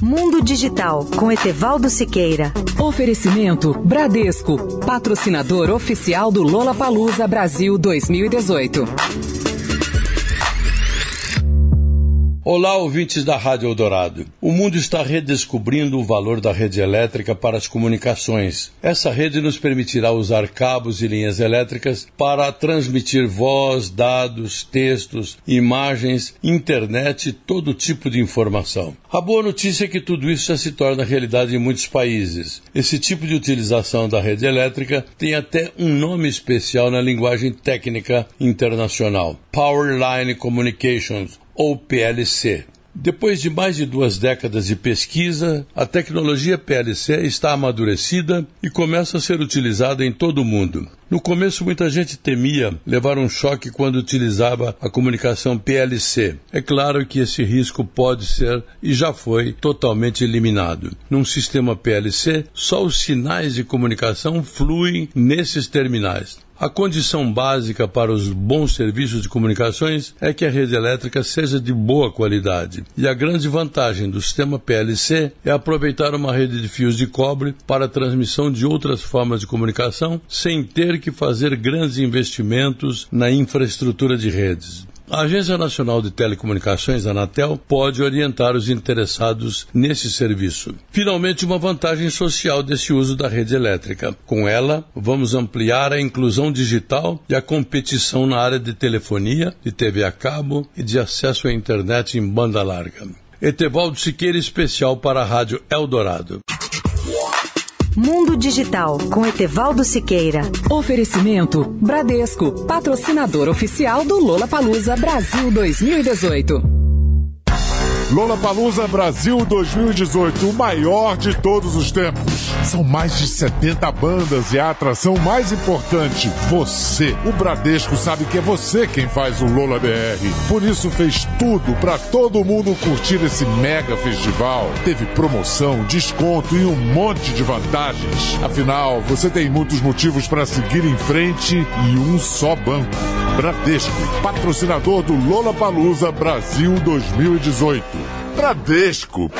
Mundo Digital com Etevaldo Siqueira. Oferecimento Bradesco, patrocinador oficial do Lola Palusa Brasil 2018. Olá, ouvintes da Rádio Eldorado. O mundo está redescobrindo o valor da rede elétrica para as comunicações. Essa rede nos permitirá usar cabos e linhas elétricas para transmitir voz, dados, textos, imagens, internet e todo tipo de informação. A boa notícia é que tudo isso já se torna realidade em muitos países. Esse tipo de utilização da rede elétrica tem até um nome especial na linguagem técnica internacional: Power Line Communications ou PLC. Depois de mais de duas décadas de pesquisa, a tecnologia PLC está amadurecida e começa a ser utilizada em todo o mundo. No começo, muita gente temia levar um choque quando utilizava a comunicação PLC. É claro que esse risco pode ser e já foi totalmente eliminado. Num sistema PLC, só os sinais de comunicação fluem nesses terminais. A condição básica para os bons serviços de comunicações é que a rede elétrica seja de boa qualidade. E a grande vantagem do sistema PLC é aproveitar uma rede de fios de cobre para a transmissão de outras formas de comunicação sem ter que fazer grandes investimentos na infraestrutura de redes. A Agência Nacional de Telecomunicações, Anatel, pode orientar os interessados nesse serviço. Finalmente, uma vantagem social desse uso da rede elétrica. Com ela, vamos ampliar a inclusão digital e a competição na área de telefonia, de TV a cabo e de acesso à internet em banda larga. Etevaldo Siqueira, especial para a Rádio Eldorado. Mundo Digital com Etevaldo Siqueira. Oferecimento Bradesco, patrocinador oficial do Lola Palusa Brasil 2018. Lola Palusa Brasil 2018, o maior de todos os tempos. São mais de 70 bandas e a atração mais importante, você. O Bradesco sabe que é você quem faz o Lola BR. Por isso fez tudo para todo mundo curtir esse mega festival. Teve promoção, desconto e um monte de vantagens. Afinal, você tem muitos motivos para seguir em frente e um só banco. Bradesco, patrocinador do Lola Palusa Brasil 2018. Bradesco.